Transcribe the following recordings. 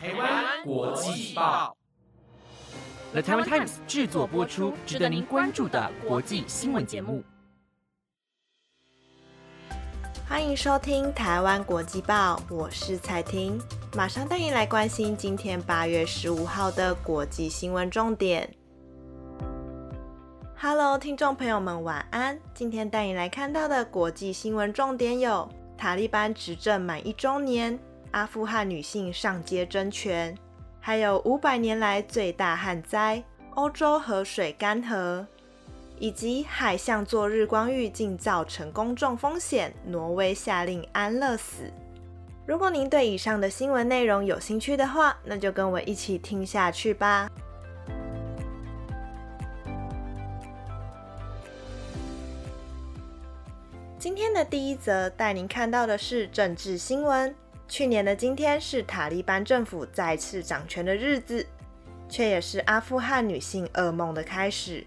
台湾国际报，The Taiwan Times 制作播出，值得您关注的国际新闻节目。欢迎收听台湾国际报，我是彩婷，马上带您来关心今天八月十五号的国际新闻重点。Hello，听众朋友们，晚安。今天带你来看到的国际新闻重点有：塔利班执政满一周年，阿富汗女性上街争权，还有五百年来最大旱灾，欧洲河水干涸。以及海象做日光浴竟造成公众风险，挪威下令安乐死。如果您对以上的新闻内容有兴趣的话，那就跟我一起听下去吧。今天的第一则带您看到的是政治新闻。去年的今天是塔利班政府再次掌权的日子，却也是阿富汗女性噩梦的开始。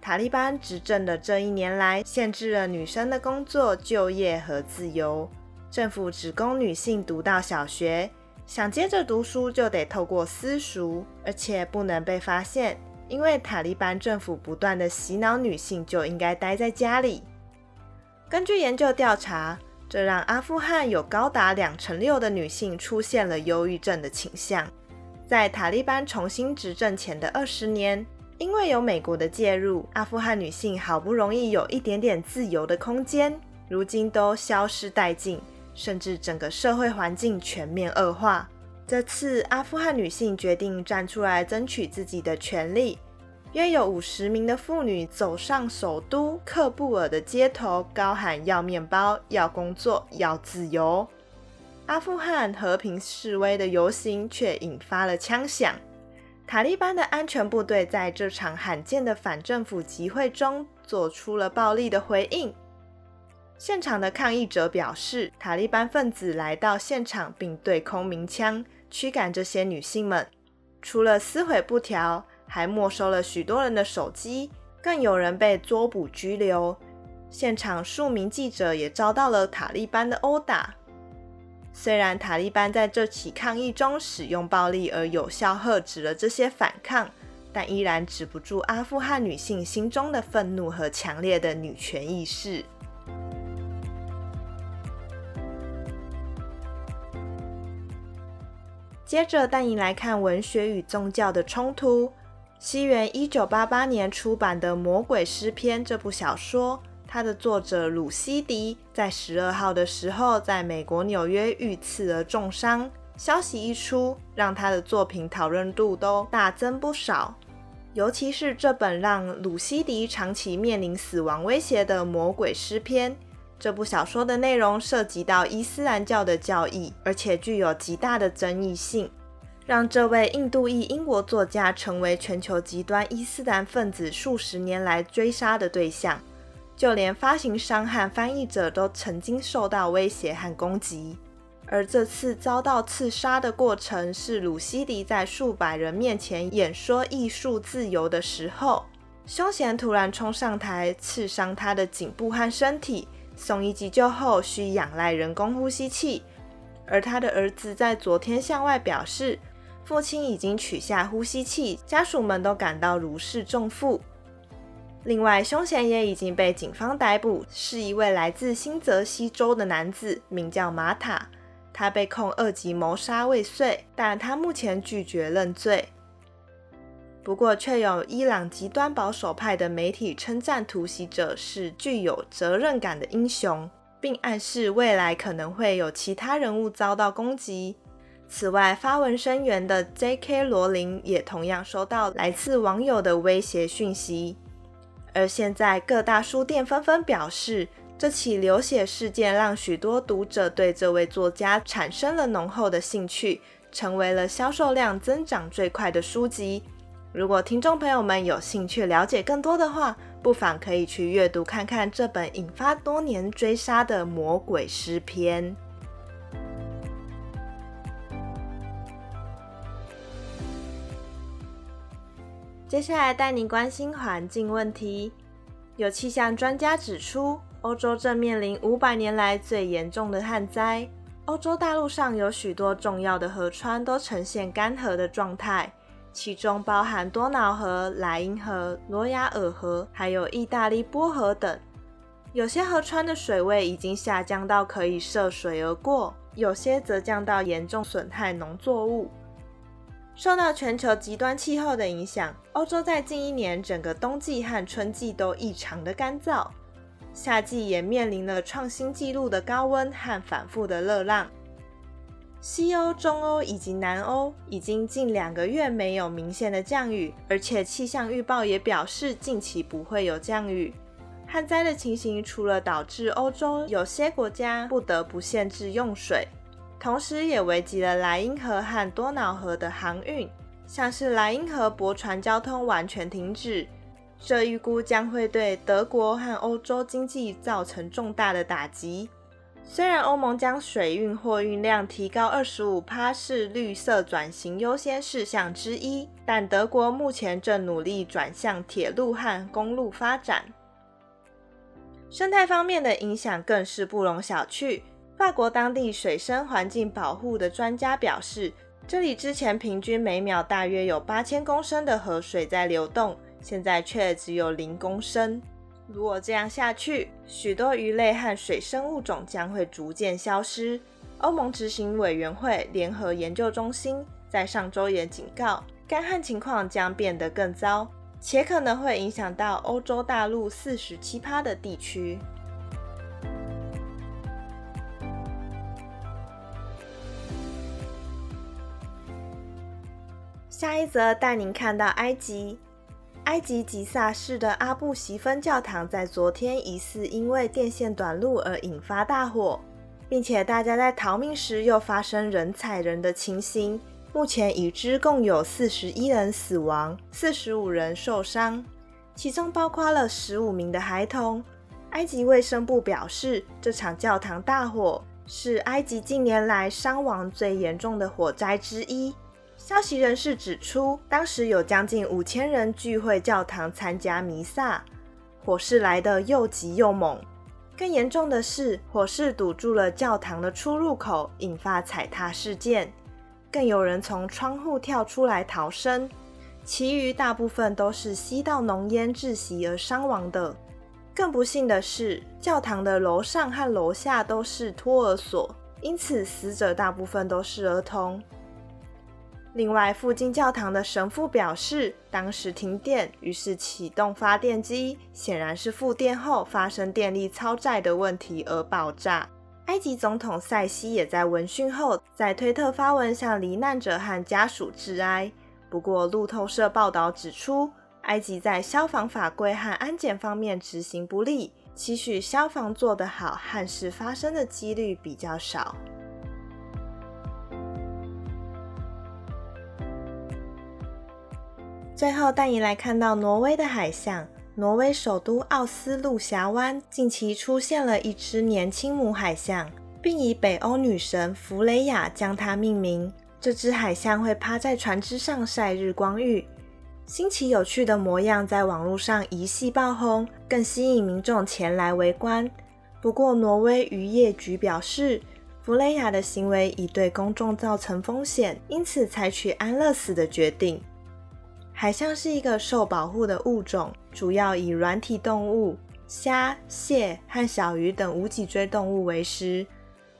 塔利班执政的这一年来，限制了女生的工作、就业和自由。政府只供女性读到小学，想接着读书就得透过私塾，而且不能被发现，因为塔利班政府不断的洗脑女性就应该待在家里。根据研究调查，这让阿富汗有高达两成六的女性出现了忧郁症的倾向。在塔利班重新执政前的二十年。因为有美国的介入，阿富汗女性好不容易有一点点自由的空间，如今都消失殆尽，甚至整个社会环境全面恶化。这次阿富汗女性决定站出来争取自己的权利，约有五十名的妇女走上首都喀布尔的街头，高喊要面包、要工作、要自由。阿富汗和平示威的游行却引发了枪响。塔利班的安全部队在这场罕见的反政府集会中做出了暴力的回应。现场的抗议者表示，塔利班分子来到现场并对空鸣枪驱赶这些女性们。除了撕毁布条，还没收了许多人的手机，更有人被捉捕拘留。现场数名记者也遭到了塔利班的殴打。虽然塔利班在这起抗议中使用暴力而有效遏止了这些反抗，但依然止不住阿富汗女性心中的愤怒和强烈的女权意识。接着带你来看文学与宗教的冲突。西元一九八八年出版的《魔鬼诗篇》这部小说。它的作者鲁西迪在十二号的时候，在美国纽约遇刺而重伤。消息一出，让他的作品讨论度都大增不少。尤其是这本让鲁西迪长期面临死亡威胁的《魔鬼诗篇》，这部小说的内容涉及到伊斯兰教的教义，而且具有极大的争议性，让这位印度裔英国作家成为全球极端伊斯兰分子数十年来追杀的对象。就连发行商和翻译者都曾经受到威胁和攻击，而这次遭到刺杀的过程是鲁西迪在数百人面前演说艺术自由的时候，凶嫌突然冲上台刺伤他的颈部和身体，送医急救后需仰赖人工呼吸器，而他的儿子在昨天向外表示，父亲已经取下呼吸器，家属们都感到如释重负。另外，凶嫌也已经被警方逮捕，是一位来自新泽西州的男子，名叫马塔。他被控二级谋杀未遂，但他目前拒绝认罪。不过，却有伊朗极端保守派的媒体称赞突袭者是具有责任感的英雄，并暗示未来可能会有其他人物遭到攻击。此外，发文声援的 J.K. 罗琳也同样收到来自网友的威胁讯息。而现在，各大书店纷纷表示，这起流血事件让许多读者对这位作家产生了浓厚的兴趣，成为了销售量增长最快的书籍。如果听众朋友们有兴趣了解更多的话，不妨可以去阅读看看这本引发多年追杀的《魔鬼诗篇》。接下来带您关心环境问题。有气象专家指出，欧洲正面临五百年来最严重的旱灾。欧洲大陆上有许多重要的河川都呈现干涸的状态，其中包含多瑙河、莱茵河、罗亚尔河，还有意大利波河等。有些河川的水位已经下降到可以涉水而过，有些则降到严重损害农作物。受到全球极端气候的影响，欧洲在近一年整个冬季和春季都异常的干燥，夏季也面临了创新纪录的高温和反复的热浪。西欧、中欧以及南欧已经近两个月没有明显的降雨，而且气象预报也表示近期不会有降雨。旱灾的情形，除了导致欧洲有些国家不得不限制用水，同时也危及了莱茵河和多瑙河的航运，像是莱茵河驳船交通完全停止，这预估将会对德国和欧洲经济造成重大的打击。虽然欧盟将水运货运量提高二十五趴是绿色转型优先事项之一，但德国目前正努力转向铁路和公路发展。生态方面的影响更是不容小觑。法国当地水生环境保护的专家表示，这里之前平均每秒大约有八千公升的河水在流动，现在却只有零公升。如果这样下去，许多鱼类和水生物种将会逐渐消失。欧盟执行委员会联合研究中心在上周也警告，干旱情况将变得更糟。且可能会影响到欧洲大陆四十七趴的地区。下一则带您看到埃及，埃及吉萨市的阿布席芬教堂在昨天疑似因为电线短路而引发大火，并且大家在逃命时又发生人踩人的情形。目前已知共有四十一人死亡，四十五人受伤，其中包括了十五名的孩童。埃及卫生部表示，这场教堂大火是埃及近年来伤亡最严重的火灾之一。消息人士指出，当时有将近五千人聚会教堂参加弥撒，火势来得又急又猛。更严重的是，火势堵住了教堂的出入口，引发踩踏事件。更有人从窗户跳出来逃生，其余大部分都是吸到浓烟窒息而伤亡的。更不幸的是，教堂的楼上和楼下都是托儿所，因此死者大部分都是儿童。另外，附近教堂的神父表示，当时停电，于是启动发电机，显然是复电后发生电力超载的问题而爆炸。埃及总统塞西也在闻讯后，在推特发文向罹难者和家属致哀。不过，路透社报道指出，埃及在消防法规和安检方面执行不力，期许消防做得好，憾事发生的几率比较少。最后带你来看到挪威的海象。挪威首都奥斯陆峡湾近期出现了一只年轻母海象，并以北欧女神弗雷亚将它命名。这只海象会趴在船只上晒日光浴，新奇有趣的模样在网络上一系爆红，更吸引民众前来围观。不过，挪威渔业局表示，弗雷亚的行为已对公众造成风险，因此采取安乐死的决定。海象是一个受保护的物种，主要以软体动物、虾、蟹和小鱼等无脊椎动物为食。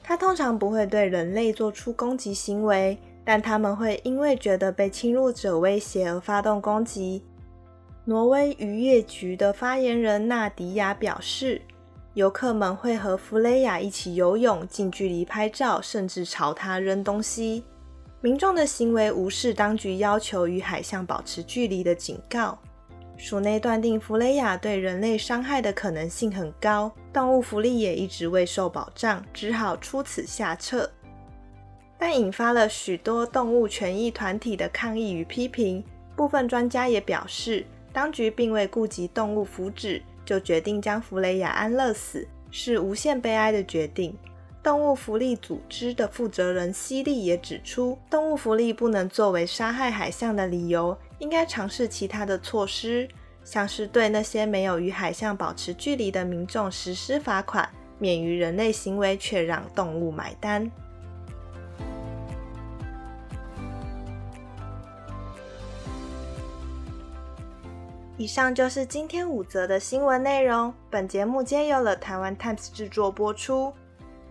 它通常不会对人类做出攻击行为，但它们会因为觉得被侵入者威胁而发动攻击。挪威渔业局的发言人纳迪亚表示，游客们会和弗雷亚一起游泳、近距离拍照，甚至朝它扔东西。民众的行为无视当局要求与海象保持距离的警告，署内断定弗雷亚对人类伤害的可能性很高，动物福利也一直未受保障，只好出此下策。但引发了许多动物权益团体的抗议与批评，部分专家也表示，当局并未顾及动物福祉，就决定将弗雷亚安乐死，是无限悲哀的决定。动物福利组织的负责人希利也指出，动物福利不能作为杀害海象的理由，应该尝试其他的措施，像是对那些没有与海象保持距离的民众实施罚款，免于人类行为却让动物买单。以上就是今天五则的新闻内容，本节目皆由了台湾 times 制作播出。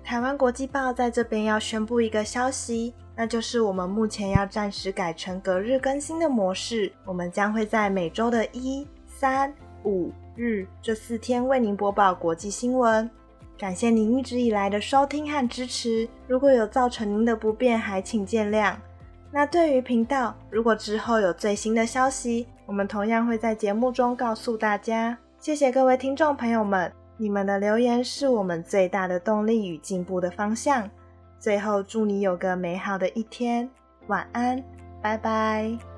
台湾国际报在这边要宣布一个消息，那就是我们目前要暂时改成隔日更新的模式。我们将会在每周的一、三、五日这四天为您播报国际新闻。感谢您一直以来的收听和支持。如果有造成您的不便，还请见谅。那对于频道，如果之后有最新的消息，我们同样会在节目中告诉大家。谢谢各位听众朋友们，你们的留言是我们最大的动力与进步的方向。最后，祝你有个美好的一天，晚安，拜拜。